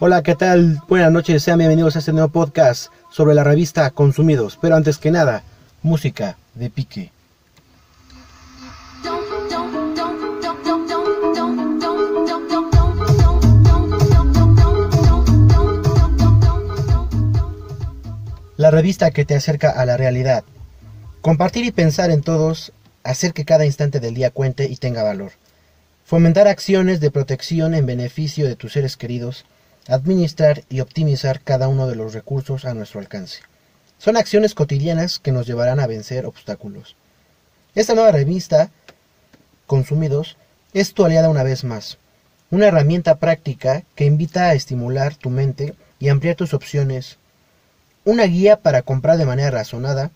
Hola, ¿qué tal? Buenas noches, sean bienvenidos a este nuevo podcast sobre la revista Consumidos. Pero antes que nada, música de pique. La revista que te acerca a la realidad. Compartir y pensar en todos, hacer que cada instante del día cuente y tenga valor. Fomentar acciones de protección en beneficio de tus seres queridos, administrar y optimizar cada uno de los recursos a nuestro alcance. Son acciones cotidianas que nos llevarán a vencer obstáculos. Esta nueva revista, Consumidos, es tu aliada una vez más, una herramienta práctica que invita a estimular tu mente y ampliar tus opciones una guía para comprar de manera razonada,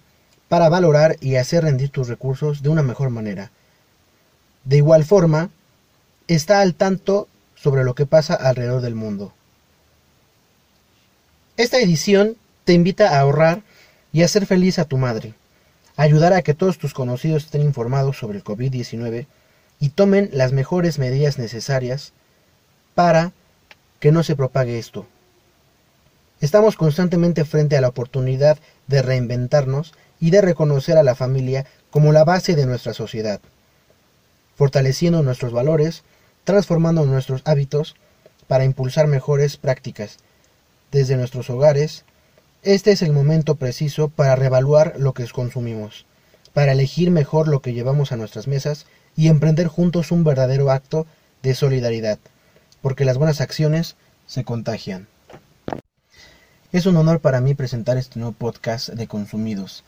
para valorar y hacer rendir tus recursos de una mejor manera. De igual forma, está al tanto sobre lo que pasa alrededor del mundo. Esta edición te invita a ahorrar y a hacer feliz a tu madre, ayudar a que todos tus conocidos estén informados sobre el COVID-19 y tomen las mejores medidas necesarias para que no se propague esto. Estamos constantemente frente a la oportunidad de reinventarnos y de reconocer a la familia como la base de nuestra sociedad, fortaleciendo nuestros valores, transformando nuestros hábitos para impulsar mejores prácticas. Desde nuestros hogares, este es el momento preciso para revaluar lo que consumimos, para elegir mejor lo que llevamos a nuestras mesas y emprender juntos un verdadero acto de solidaridad, porque las buenas acciones se contagian. Es un honor para mí presentar este nuevo podcast de Consumidos,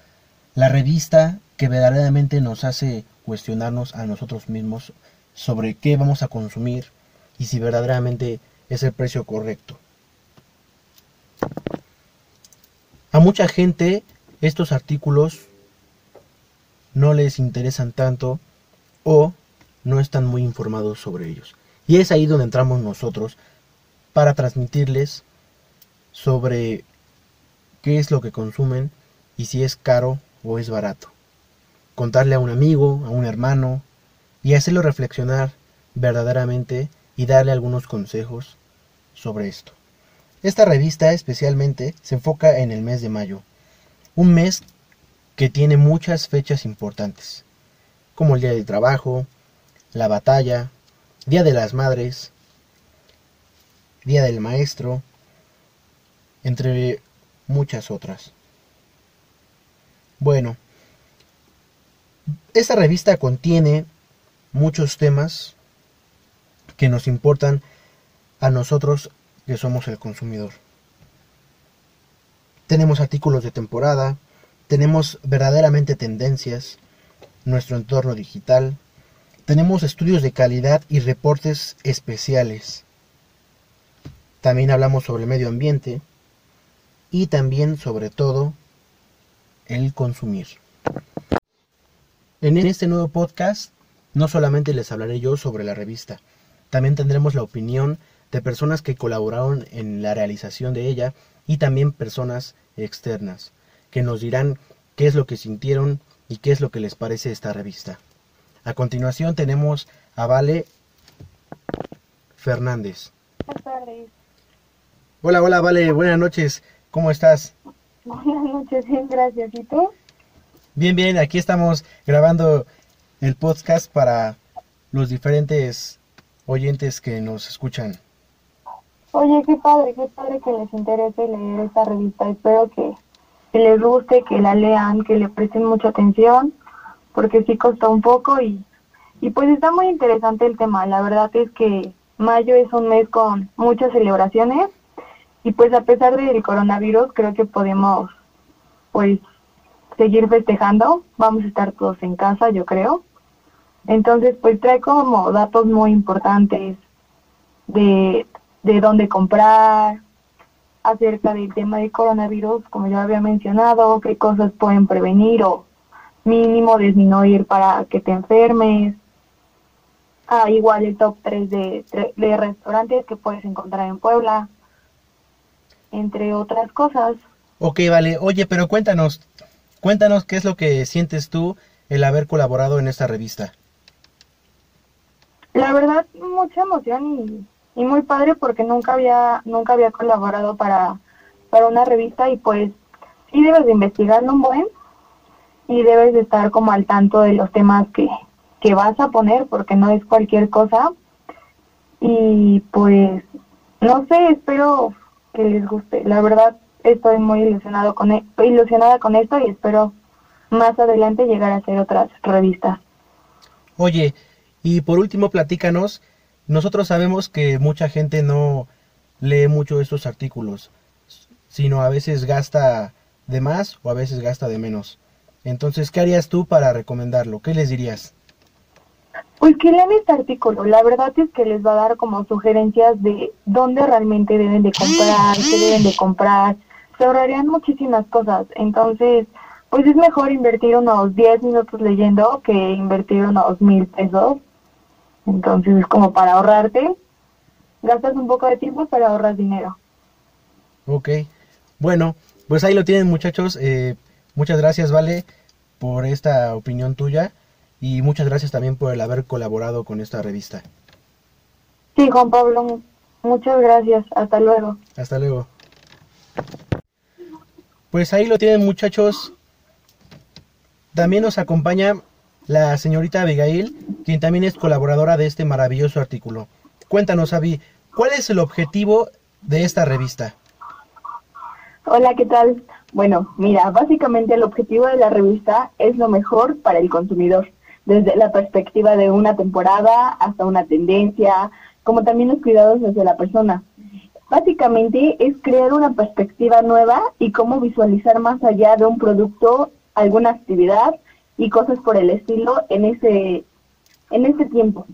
la revista que verdaderamente nos hace cuestionarnos a nosotros mismos sobre qué vamos a consumir y si verdaderamente es el precio correcto. A mucha gente estos artículos no les interesan tanto o no están muy informados sobre ellos. Y es ahí donde entramos nosotros para transmitirles sobre qué es lo que consumen y si es caro o es barato. Contarle a un amigo, a un hermano y hacerlo reflexionar verdaderamente y darle algunos consejos sobre esto. Esta revista especialmente se enfoca en el mes de mayo, un mes que tiene muchas fechas importantes, como el Día del Trabajo, la batalla, Día de las Madres, Día del Maestro, entre muchas otras. Bueno, esta revista contiene muchos temas que nos importan a nosotros que somos el consumidor. Tenemos artículos de temporada, tenemos verdaderamente tendencias, nuestro entorno digital, tenemos estudios de calidad y reportes especiales. También hablamos sobre el medio ambiente, y también sobre todo el consumir. En este nuevo podcast no solamente les hablaré yo sobre la revista, también tendremos la opinión de personas que colaboraron en la realización de ella y también personas externas que nos dirán qué es lo que sintieron y qué es lo que les parece esta revista. A continuación tenemos a Vale Fernández. Hola, hola, Vale, buenas noches. ¿Cómo estás? Buenas noches, bien, gracias. ¿Y tú? Bien, bien, aquí estamos grabando el podcast para los diferentes oyentes que nos escuchan. Oye, qué padre, qué padre que les interese leer esta revista. Espero que, les guste, que la lean, que le presten mucha atención, porque sí costó un poco y, y pues está muy interesante el tema. La verdad es que mayo es un mes con muchas celebraciones y pues a pesar del coronavirus, creo que podemos pues seguir festejando. Vamos a estar todos en casa, yo creo. Entonces, pues trae como datos muy importantes de, de dónde comprar, acerca del tema del coronavirus, como ya había mencionado, qué cosas pueden prevenir o mínimo disminuir para que te enfermes. Ah, igual el top 3 de, de restaurantes que puedes encontrar en Puebla entre otras cosas. Ok, vale. Oye, pero cuéntanos, cuéntanos qué es lo que sientes tú el haber colaborado en esta revista. La verdad, mucha emoción y, y muy padre porque nunca había, nunca había colaborado para, para una revista y pues sí debes de investigarlo un buen y debes de estar como al tanto de los temas que, que vas a poner porque no es cualquier cosa y pues no sé, espero que les guste. La verdad estoy muy ilusionado con e ilusionada con esto y espero más adelante llegar a hacer otras revistas. Oye, y por último, platícanos, nosotros sabemos que mucha gente no lee mucho estos artículos, sino a veces gasta de más o a veces gasta de menos. Entonces, ¿qué harías tú para recomendarlo? ¿Qué les dirías? Pues que lean este artículo. La verdad es que les va a dar como sugerencias de dónde realmente deben de comprar, qué deben de comprar. Se ahorrarían muchísimas cosas. Entonces, pues es mejor invertir unos 10 minutos leyendo que invertir unos mil pesos. Entonces es como para ahorrarte. Gastas un poco de tiempo, pero ahorras dinero. Ok. Bueno, pues ahí lo tienen muchachos. Eh, muchas gracias, Vale, por esta opinión tuya. Y muchas gracias también por el haber colaborado con esta revista. Sí, Juan Pablo. Muchas gracias. Hasta luego. Hasta luego. Pues ahí lo tienen muchachos. También nos acompaña la señorita Abigail, quien también es colaboradora de este maravilloso artículo. Cuéntanos, Abby, ¿cuál es el objetivo de esta revista? Hola, ¿qué tal? Bueno, mira, básicamente el objetivo de la revista es lo mejor para el consumidor, desde la perspectiva de una temporada hasta una tendencia, como también los cuidados desde la persona. Básicamente es crear una perspectiva nueva y cómo visualizar más allá de un producto alguna actividad y cosas por el estilo en ese, en ese tiempo.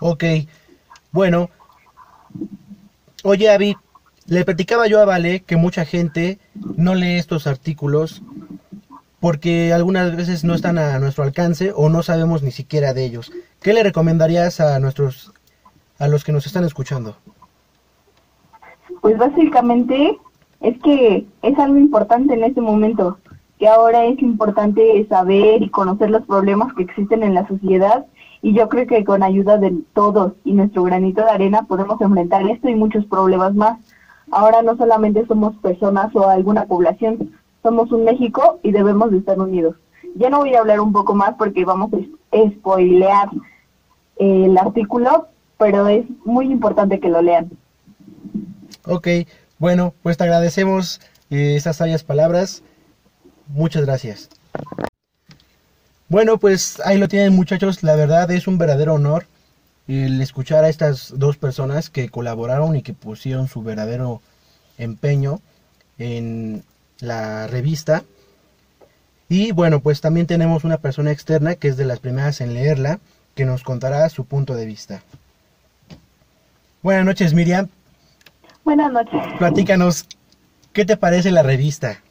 Ok, bueno. Oye, Avi, le platicaba yo a Vale que mucha gente no lee estos artículos porque algunas veces no están a nuestro alcance o no sabemos ni siquiera de ellos. ¿Qué le recomendarías a nuestros a los que nos están escuchando? Pues básicamente es que es algo importante en este momento, que ahora es importante saber y conocer los problemas que existen en la sociedad y yo creo que con ayuda de todos y nuestro granito de arena podemos enfrentar esto y muchos problemas más. Ahora no solamente somos personas o alguna población, somos un México y debemos de estar unidos. Ya no voy a hablar un poco más porque vamos a spoilear el artículo, pero es muy importante que lo lean. Ok, bueno, pues te agradecemos eh, esas sabias palabras. Muchas gracias. Bueno, pues ahí lo tienen muchachos. La verdad es un verdadero honor el escuchar a estas dos personas que colaboraron y que pusieron su verdadero empeño en la revista. Y bueno, pues también tenemos una persona externa que es de las primeras en leerla, que nos contará su punto de vista. Buenas noches, Miriam. Buenas noches. Platícanos, ¿qué te parece la revista?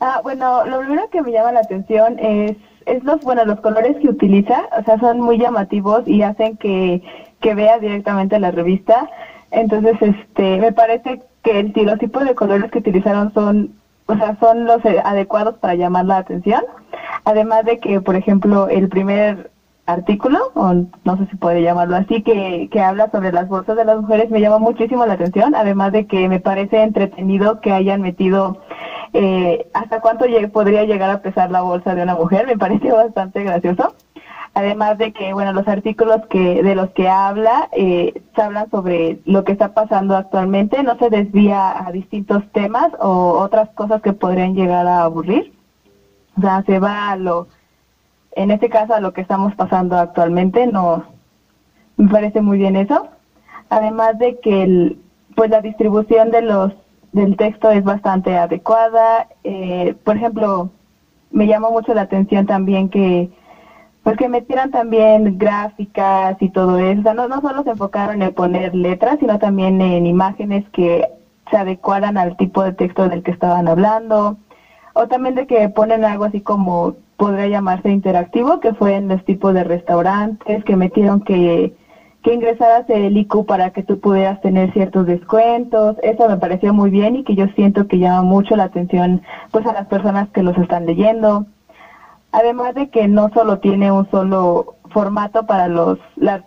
Ah, bueno, lo primero que me llama la atención es, es los, bueno, los colores que utiliza, o sea, son muy llamativos y hacen que, que vea directamente la revista. Entonces, este, me parece que el, los tipos de colores que utilizaron son, o sea, son los adecuados para llamar la atención. Además de que, por ejemplo, el primer artículo, o no sé si puede llamarlo así, que, que habla sobre las bolsas de las mujeres, me llama muchísimo la atención, además de que me parece entretenido que hayan metido eh, hasta cuánto podría llegar a pesar la bolsa de una mujer, me parece bastante gracioso. Además de que, bueno, los artículos que de los que habla eh, se hablan sobre lo que está pasando actualmente, no se desvía a distintos temas o otras cosas que podrían llegar a aburrir. O sea, se va a lo en este caso a lo que estamos pasando actualmente no me parece muy bien eso además de que el, pues la distribución de los del texto es bastante adecuada. Eh, por ejemplo me llamó mucho la atención también que pues que metieran también gráficas y todo eso. O sea no no solo se enfocaron en poner letras sino también en imágenes que se adecuaran al tipo de texto del que estaban hablando. O también de que ponen algo así como podría llamarse interactivo, que fue en los tipos de restaurantes, que metieron que, que ingresaras el IQ para que tú pudieras tener ciertos descuentos. Eso me pareció muy bien y que yo siento que llama mucho la atención pues a las personas que los están leyendo. Además de que no solo tiene un solo formato para los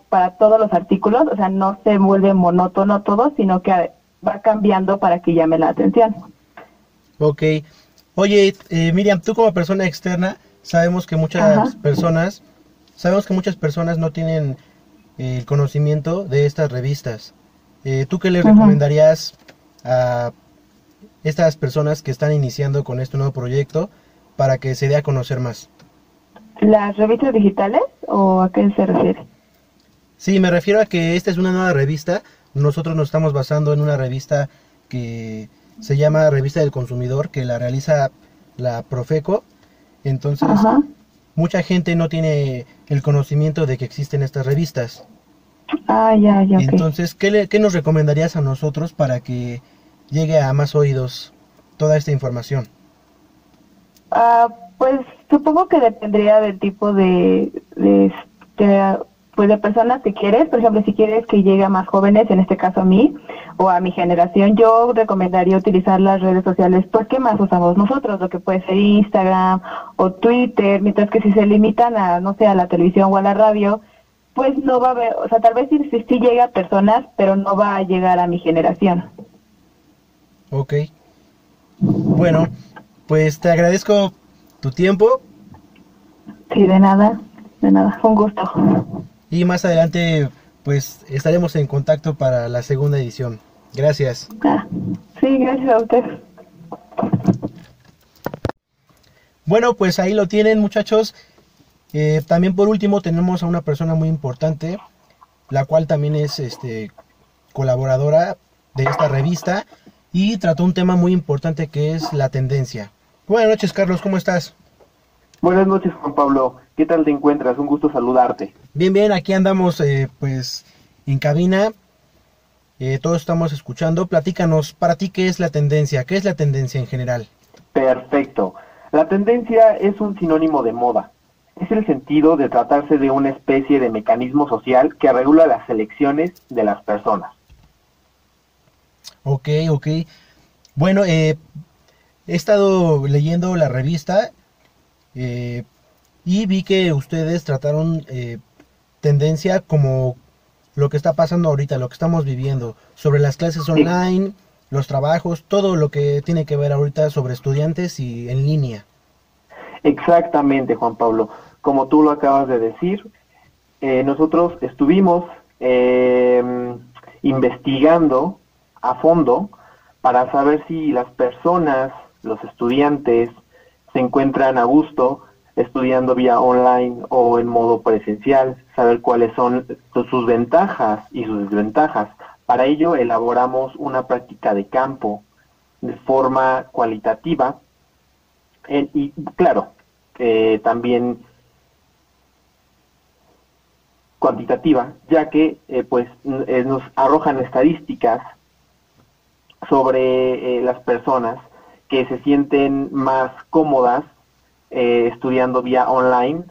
para todos los artículos, o sea, no se vuelve monótono todo, sino que va cambiando para que llame la atención. Ok. Oye, eh, Miriam, tú como persona externa, sabemos que muchas personas, sabemos que muchas personas no tienen el conocimiento de estas revistas. Eh, ¿Tú qué le recomendarías a estas personas que están iniciando con este nuevo proyecto para que se dé a conocer más? ¿Las revistas digitales o a qué se refiere? Sí, me refiero a que esta es una nueva revista. Nosotros nos estamos basando en una revista que se llama Revista del Consumidor, que la realiza la Profeco. Entonces, mucha gente no tiene el conocimiento de que existen estas revistas. Ah, ya, ya. Entonces, ¿qué, ¿qué nos recomendarías a nosotros para que llegue a más oídos toda esta información? Ah, pues supongo que dependería del tipo de, de, pues de personas que quieres. Por ejemplo, si quieres que llegue a más jóvenes, en este caso a mí o a mi generación, yo recomendaría utilizar las redes sociales porque más usamos nosotros, lo que puede ser Instagram o Twitter, mientras que si se limitan a, no sé, a la televisión o a la radio, pues no va a haber, o sea, tal vez sí, sí llega a personas, pero no va a llegar a mi generación. Ok. Bueno, pues te agradezco tu tiempo. Sí, de nada, de nada, fue un gusto. Y más adelante, pues estaremos en contacto para la segunda edición. Gracias. Ah, sí, gracias a usted. Bueno, pues ahí lo tienen muchachos. Eh, también por último tenemos a una persona muy importante, la cual también es este, colaboradora de esta revista y trató un tema muy importante que es la tendencia. Buenas noches, Carlos, ¿cómo estás? Buenas noches, Juan Pablo. ¿Qué tal te encuentras? Un gusto saludarte. Bien, bien, aquí andamos eh, pues en cabina. Eh, todos estamos escuchando. Platícanos, para ti, ¿qué es la tendencia? ¿Qué es la tendencia en general? Perfecto. La tendencia es un sinónimo de moda. Es el sentido de tratarse de una especie de mecanismo social que regula las elecciones de las personas. Ok, ok. Bueno, eh, he estado leyendo la revista eh, y vi que ustedes trataron eh, tendencia como lo que está pasando ahorita, lo que estamos viviendo, sobre las clases online, los trabajos, todo lo que tiene que ver ahorita sobre estudiantes y en línea. Exactamente, Juan Pablo. Como tú lo acabas de decir, nosotros estuvimos investigando a fondo para saber si las personas, los estudiantes, se encuentran a gusto estudiando vía online o en modo presencial, saber cuáles son sus ventajas y sus desventajas. Para ello elaboramos una práctica de campo de forma cualitativa y claro, eh, también cuantitativa, ya que eh, pues eh, nos arrojan estadísticas sobre las personas que se sienten más cómodas eh, estudiando vía online,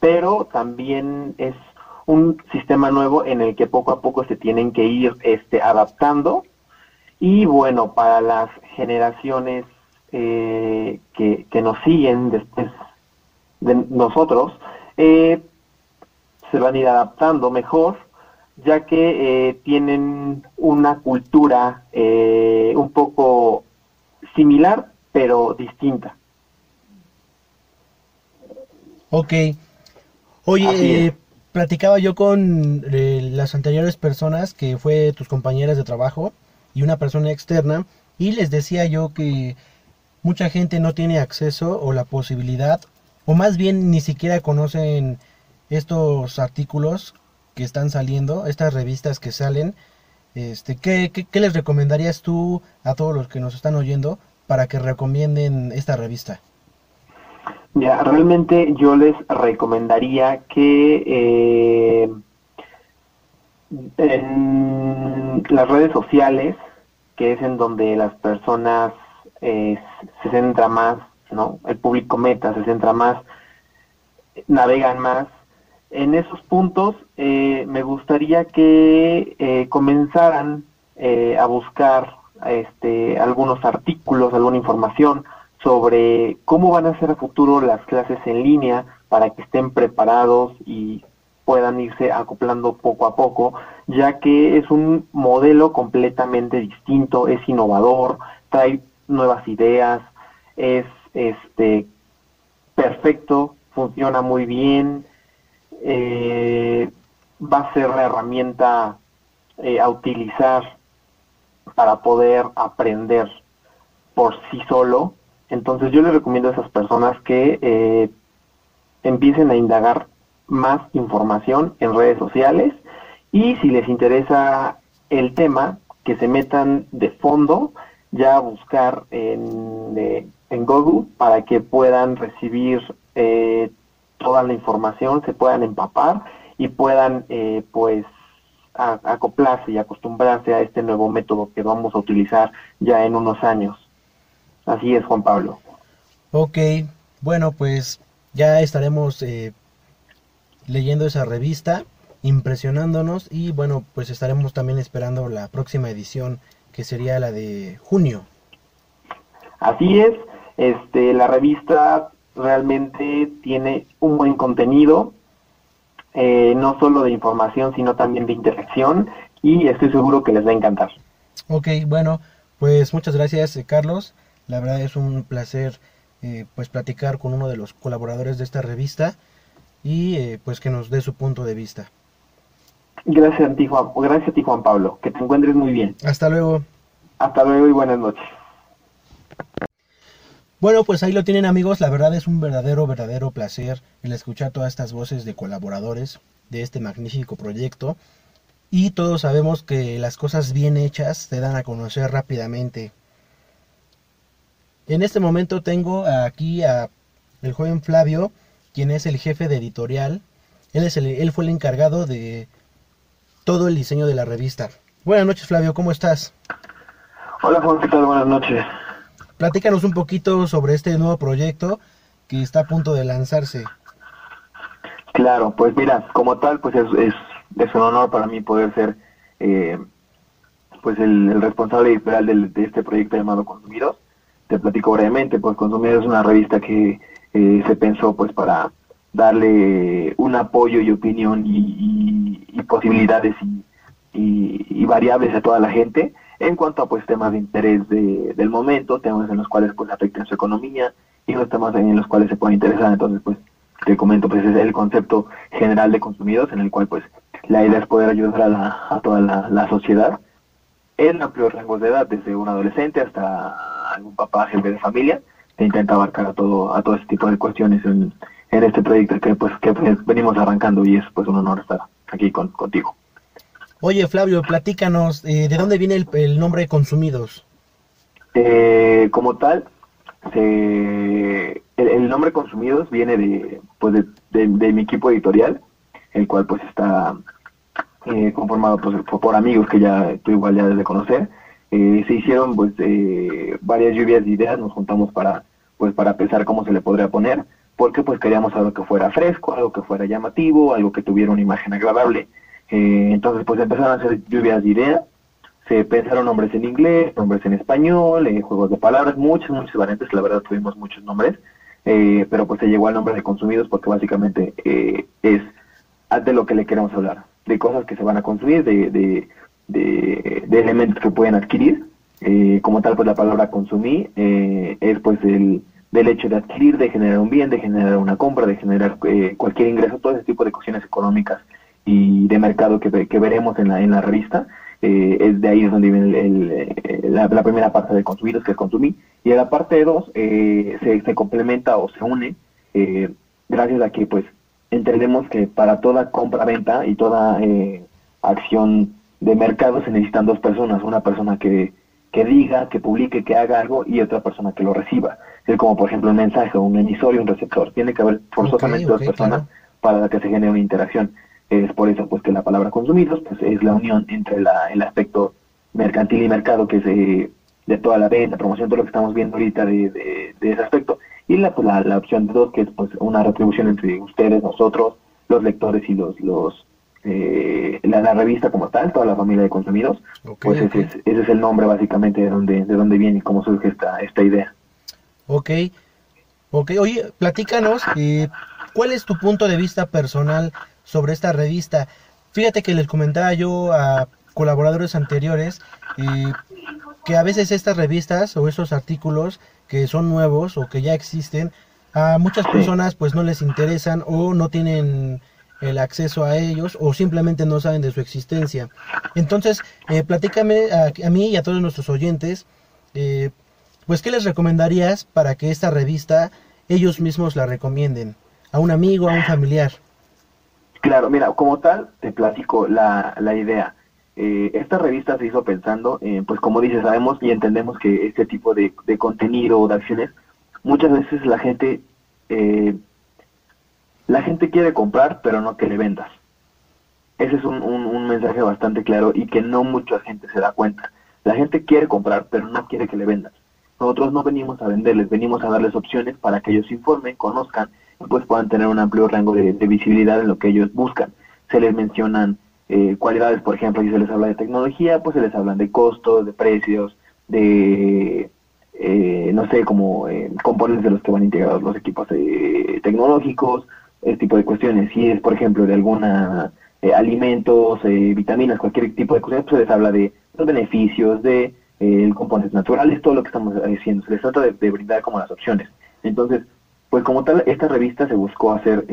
pero también es un sistema nuevo en el que poco a poco se tienen que ir este, adaptando. Y bueno, para las generaciones eh, que, nos siguen después de nosotros, se van a ir adaptando mejor ya que eh, tienen una cultura eh, un poco similar, pero distinta. Ok. Oye, eh, platicaba yo con las anteriores personas que fue tus compañeras de trabajo y una persona externa y les decía yo que mucha gente no tiene acceso o la posibilidad o más bien ni siquiera conocen estos artículos que están saliendo, estas revistas que salen, este, ¿qué, qué, les recomendarías tú a todos los que nos están oyendo para que recomienden esta revista? Ya, realmente yo les recomendaría que eh, en las redes sociales, que es en donde las personas eh, se centra más, ¿no? El público meta se centra más, navegan más, en esos puntos eh, me gustaría que eh, comenzaran eh, a buscar este, algunos artículos, alguna información sobre cómo van a ser a futuro las clases en línea para que estén preparados y puedan irse acoplando poco a poco, ya que es un modelo completamente distinto, es innovador, trae nuevas ideas, es este perfecto, funciona muy bien, eh, va a ser la herramienta eh, a utilizar para poder aprender por sí solo. Entonces yo les recomiendo a esas personas que eh, empiecen a indagar más información en redes sociales y si les interesa el tema, que se metan de fondo ya a buscar en, Google para que puedan recibir eh, toda la información, se puedan empapar y puedan eh, pues acoplarse y acostumbrarse a este nuevo método que vamos a utilizar ya en unos años. Así es, Juan Pablo. Ok, bueno, pues ya estaremos eh, leyendo esa revista, impresionándonos y bueno, pues estaremos también esperando la próxima edición que sería la de junio. Así es, este, la revista realmente tiene un buen contenido, eh, no solo de información, sino también de interacción y estoy seguro que les va a encantar. Ok, bueno, pues muchas gracias eh, Carlos, la verdad es un placer eh, pues platicar con uno de los colaboradores de esta revista y pues que nos dé su punto de vista. Gracias a ti Juan, gracias a ti Juan Pablo, que te encuentres muy bien. Hasta luego. Hasta luego y buenas noches. Bueno, pues ahí lo tienen amigos, la verdad es un verdadero, verdadero placer el escuchar todas estas voces de colaboradores de este magnífico proyecto y todos sabemos que las cosas bien hechas se dan a conocer rápidamente. En este momento tengo aquí a el joven Flavio, quien es el jefe de editorial. Él, es el, él fue el encargado de todo el diseño de la revista. Buenas noches Flavio, ¿cómo estás? Hola Juan, ¿qué tal? Buenas noches. Platícanos un poquito sobre este nuevo proyecto que está a punto de lanzarse. Claro, pues mira, como tal, pues es, es, un honor para mí poder ser eh, pues el, responsable editorial de este proyecto llamado Consumidos. Te platico brevemente, pues Consumidos es una revista que eh, se pensó pues para darle un apoyo y opinión y, posibilidades y, y, variables a toda la gente en cuanto a pues temas de interés de, del momento, temas en los cuales pues afecten su economía y los temas en los cuales se puede interesar. Entonces pues te comento pues es el concepto general de consumidos en el cual pues la idea es poder ayudar a, la, a toda la, sociedad en amplios rangos de edad, desde un adolescente hasta algún papá jefe de familia, que intenta abarcar a todo, a todo ese tipo de cuestiones en, en este proyecto que pues que pues, venimos arrancando y es pues un honor estar aquí con, contigo. Oye, Flavio, platícanos, eh, ¿de dónde viene el, nombre de Consumidos? Eh, como tal, el, nombre Consumidos viene de, pues de, mi equipo editorial, el cual pues está eh, conformado pues, por, amigos que ya tú igual ya de conocer. Se hicieron pues varias lluvias de ideas, nos juntamos para pues para pensar cómo se le podría poner, porque pues queríamos algo que fuera fresco, algo que fuera llamativo, algo que tuviera una imagen agradable. Eh, entonces, pues empezaron a hacer lluvias de ideas. Se pensaron nombres en inglés, nombres en español, eh, juegos de palabras, muchas, muchas variantes. La verdad, tuvimos muchos nombres. Eh, pero pues se llegó al nombre de consumidos porque básicamente es de lo que le queremos hablar. De cosas que se van a consumir, de, de, de, elementos que pueden adquirir. como tal, pues la palabra consumir es pues el del hecho de adquirir, de generar un bien, de generar una compra, de generar cualquier ingreso, todo ese tipo de cuestiones económicas y de mercado que, que veremos en la, en la revista. Eh, es de ahí es donde viene el, eh, la, primera parte de consumidos, que es consumir. Y en la parte 2 eh, se, se, complementa o se une gracias a que pues entendemos que para toda compra-venta y toda acción de mercado se necesitan dos personas, una persona que, que diga, que publique, que haga algo y otra persona que lo reciba. Es como por ejemplo un mensaje, un emisor y un receptor. Tiene que haber forzosamente dos personas para que se genere una interacción. Es por eso pues que la palabra consumidos pues, es la unión entre la, el aspecto mercantil y mercado, que es eh, de toda la venta, promoción, todo lo que estamos viendo ahorita de, de, ese aspecto. Y la, pues, la, opción de dos, que es pues una retribución entre ustedes, nosotros, los lectores y los, los eh, la, revista como tal, toda la familia de consumidos, pues ese, es, ese es el nombre básicamente de donde, de dónde viene y cómo surge esta, esta idea. Ok, ok, oye, platícanos, eh, ¿cuál es tu punto de vista personal sobre esta revista. Fíjate que les comentaba yo a colaboradores anteriores eh, que a veces estas revistas o estos artículos que son nuevos o que ya existen, a muchas personas pues no les interesan o no tienen el acceso a ellos o simplemente no saben de su existencia. Entonces, eh, platícame a, mí y a todos nuestros oyentes, eh, pues, ¿qué les recomendarías para que esta revista ellos mismos la recomienden? A un amigo, a un familiar. Claro, mira, como tal, te platico la, la idea. Eh, esta revista se hizo pensando, pues como dices, sabemos y entendemos que este tipo de, de contenido o de acciones, muchas veces la gente eh, la gente quiere comprar, pero no que le vendas. Ese es un, un, mensaje bastante claro y que no mucha gente se da cuenta. La gente quiere comprar, pero no quiere que le vendas. Nosotros no venimos a venderles, venimos a darles opciones para que ellos informen, conozcan y pues puedan tener un amplio rango de, visibilidad en lo que ellos buscan. Se les mencionan eh, cualidades, por ejemplo, si se les habla de tecnología, pues se les hablan de costos, de precios, de, eh, no sé, como eh, componentes de los que van integrados los equipos tecnológicos, este tipo de cuestiones. Si es, por ejemplo, de alguna eh, alimentos, eh, vitaminas, cualquier tipo de cuestiones, pues se les habla de los beneficios, de eh, componentes naturales, todo lo que estamos diciendo. Se les trata de, brindar como las opciones. Entonces, pues como tal, esta revista se buscó hacer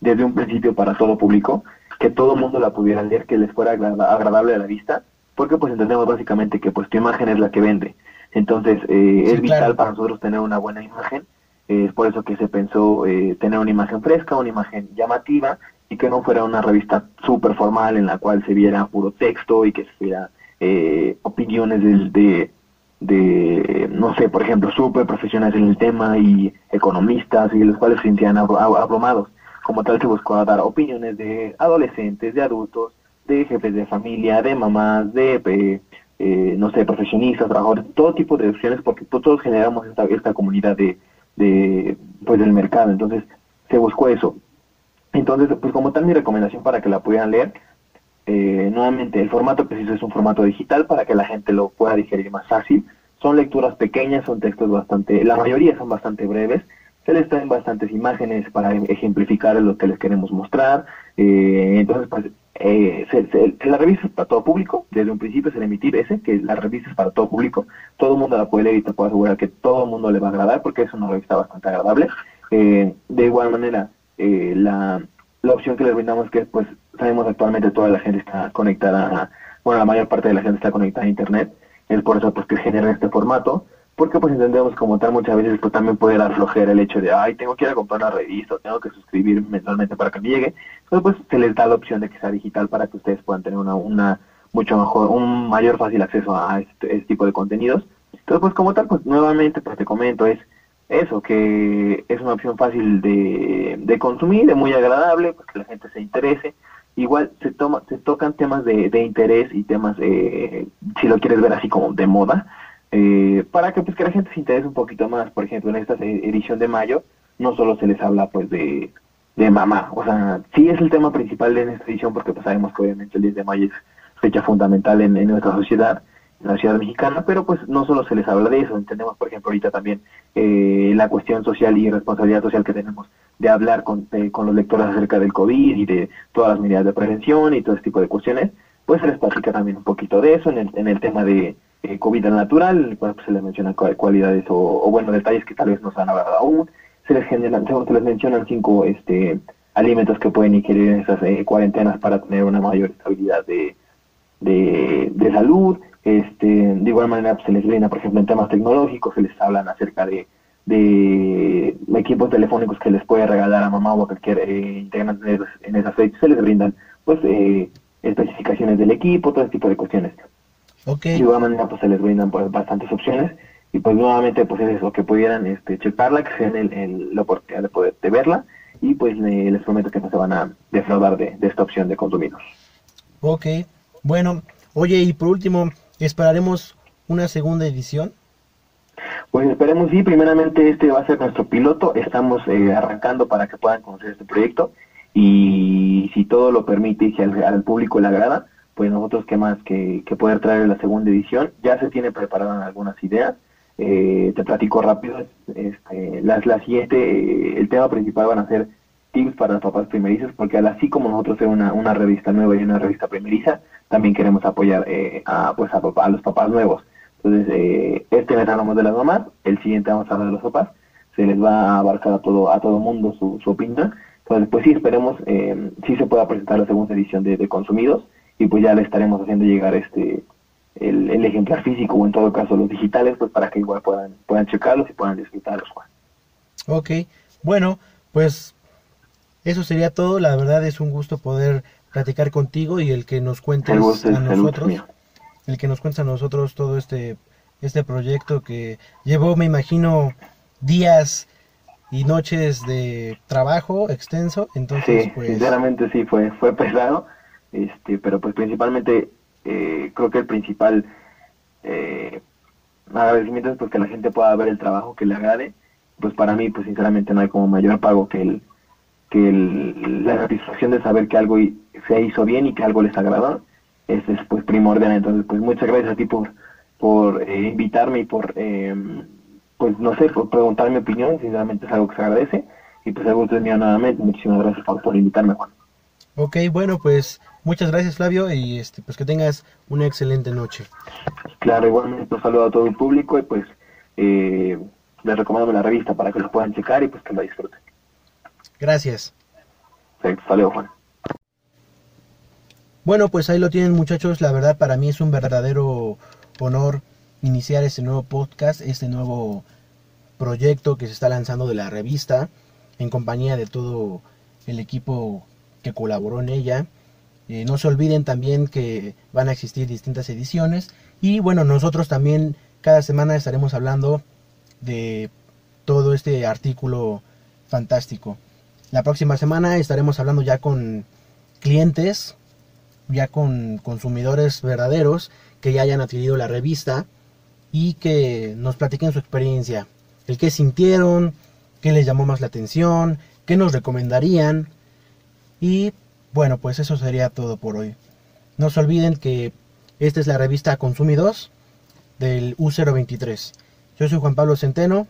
desde un principio para todo público, que todo mundo la pudiera leer, que les fuera agradable a la vista, porque pues entendemos básicamente que pues tu imagen es la que vende. Entonces, es vital para nosotros tener una buena imagen es por eso que se pensó eh, tener una imagen fresca, una imagen llamativa y que no fuera una revista súper formal en la cual se viera puro texto y que se viera eh, opiniones de, de, no sé, por ejemplo, súper profesionales en el tema y economistas y los cuales se sentían abrumados. Como tal se buscó dar opiniones de adolescentes, de adultos, de jefes de familia, de mamás, de, eh, no sé, profesionistas, trabajadores, todo tipo de opciones porque todos generamos esta, esta comunidad de de pues del mercado. Entonces se buscó eso. Entonces pues como tal mi recomendación para que la pudieran leer eh, nuevamente el formato que es un formato digital para que la gente lo pueda digerir más fácil. Son lecturas pequeñas son textos bastante la mayoría son bastante breves. Se les traen bastantes imágenes para ejemplificar lo que les queremos mostrar. Eh, entonces pues eh, la revista es para todo público, desde un principio se le emitir ese, que la revista es para todo público, todo el mundo la puede leer y te puedo asegurar que todo el mundo le va a agradar porque es una revista bastante agradable. Eh, de igual manera, eh, la, la opción que les brindamos es que pues sabemos actualmente toda la gente está conectada, bueno, la mayor parte de la gente está conectada a Internet, es por eso pues que genera este formato, porque pues entendemos como tal muchas veces pues también puede dar el hecho de, ay, tengo que ir a comprar una revista, tengo que suscribir mensualmente para que me llegue, entonces pues se les da la opción de que sea digital para que ustedes puedan tener una, una mucho mejor, un mayor fácil acceso a este, este, tipo de contenidos. Entonces pues como tal, pues nuevamente pues te comento, es eso, que es una opción fácil de, de consumir, de muy agradable, pues que la gente se interese, igual se toma se tocan temas de, de interés y temas eh, si lo quieres ver así como de moda eh, para que pues que la gente se interese un poquito más. Por ejemplo, en esta edición de mayo no solo se les habla pues de, de mamá, o sea, sí es el tema principal de esta edición porque pues sabemos que obviamente el 10 de mayo es fecha fundamental en, nuestra sociedad, en la ciudad mexicana, pero pues no solo se les habla de eso, entendemos por ejemplo ahorita también eh, la cuestión social y responsabilidad social que tenemos de hablar con, eh, con los lectores acerca del COVID y de todas las medidas de prevención y todo ese tipo de cuestiones, pues se les platica también un poquito de eso en el, en el tema de eh, comida natural, en pues, se les mencionan cualidades o, bueno, detalles que tal vez no se han hablado aún. Se les, generan, se les mencionan cinco este, alimentos que pueden ingerir en esas eh, cuarentenas para tener una mayor estabilidad de, de, salud. Este, de igual manera pues, se les brinda, por ejemplo, en temas tecnológicos, se les hablan acerca de, de equipos telefónicos que les puede regalar a mamá o a cualquier eh, integrante en esas fechas, se les brindan pues eh, especificaciones del equipo, todo ese tipo de cuestiones. Okay. De igual manera, pues se les brindan pues, bastantes opciones y pues nuevamente pues es eso, que pudieran este, checarla, que sean el, el, la oportunidad de poder de verla y pues les prometo que no se van a defraudar de, esta opción de consumidos. Ok, bueno, oye y por último, ¿esperaremos una segunda edición? Pues esperemos, sí, primeramente este va a ser nuestro piloto, estamos eh, arrancando para que puedan conocer este proyecto y si todo lo permite y si al público le agrada, pues nosotros qué más que, poder traer la segunda edición. Ya se tiene preparadas algunas ideas. Eh, te platico rápido. Este, las, la siguiente, el tema principal van a ser tips para los papás primerizos, porque así como nosotros tenemos una, una revista nueva y una revista primeriza, también queremos apoyar eh, a, pues a, a, los papás nuevos. Entonces, eh, este mes hablamos de las mamás, el siguiente vamos a hablar de los papás, se les va a abarcar a todo a todo mundo su, su opinión. Entonces, pues sí, esperemos, eh, sí se pueda presentar la segunda edición de Consumidos y pues ya le estaremos haciendo llegar este el, el, ejemplar físico o en todo caso los digitales, pues para que igual puedan, puedan checarlos y puedan disfrutarlos. Ok, bueno, pues eso sería todo. La verdad es un gusto poder platicar contigo y el que nos cuentes el a nosotros, el, el, que nos cuentes a nosotros todo este este proyecto que llevó, me imagino, días y noches de trabajo extenso. Entonces, sí, pues... sinceramente sí fue fue pesado, este, pero pues principalmente eh, creo que el principal eh, agradecimiento es pues que la gente pueda ver el trabajo que le agrade. Pues para mí, pues sinceramente no hay como mayor pago que el que el, la satisfacción de saber que algo se hizo bien y que algo les agradó, es, es pues primordial. Entonces, pues muchas gracias a ti por, por eh, invitarme y por, eh, pues no sé, por preguntar mi opinión, sinceramente es algo que se agradece. Y pues el gusto es mío nuevamente, muchísimas gracias por, por invitarme, Juan. Ok, bueno, pues muchas gracias Flavio y este, pues que tengas una excelente noche. Claro, igualmente un saludo a todo el público y pues eh, les recomiendo la revista para que lo puedan checar y pues que lo disfruten. Gracias. Hasta luego, Juan. Bueno, pues ahí lo tienen muchachos, la verdad para mí es un verdadero honor iniciar este nuevo podcast, este nuevo proyecto que se está lanzando de la revista en compañía de todo el equipo que colaboró en ella. Eh, no se olviden también que van a existir distintas ediciones y bueno, nosotros también cada semana estaremos hablando de todo este artículo fantástico. La próxima semana estaremos hablando ya con clientes, ya con consumidores verdaderos que ya hayan adquirido la revista y que nos platiquen su experiencia, el que sintieron, qué les llamó más la atención, qué nos recomendarían. Y bueno, pues eso sería todo por hoy. No se olviden que esta es la revista Consumidos del U023. Yo soy Juan Pablo Centeno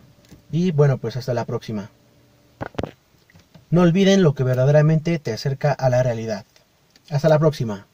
y bueno, pues hasta la próxima. No olviden lo que verdaderamente te acerca a la realidad. Hasta la próxima.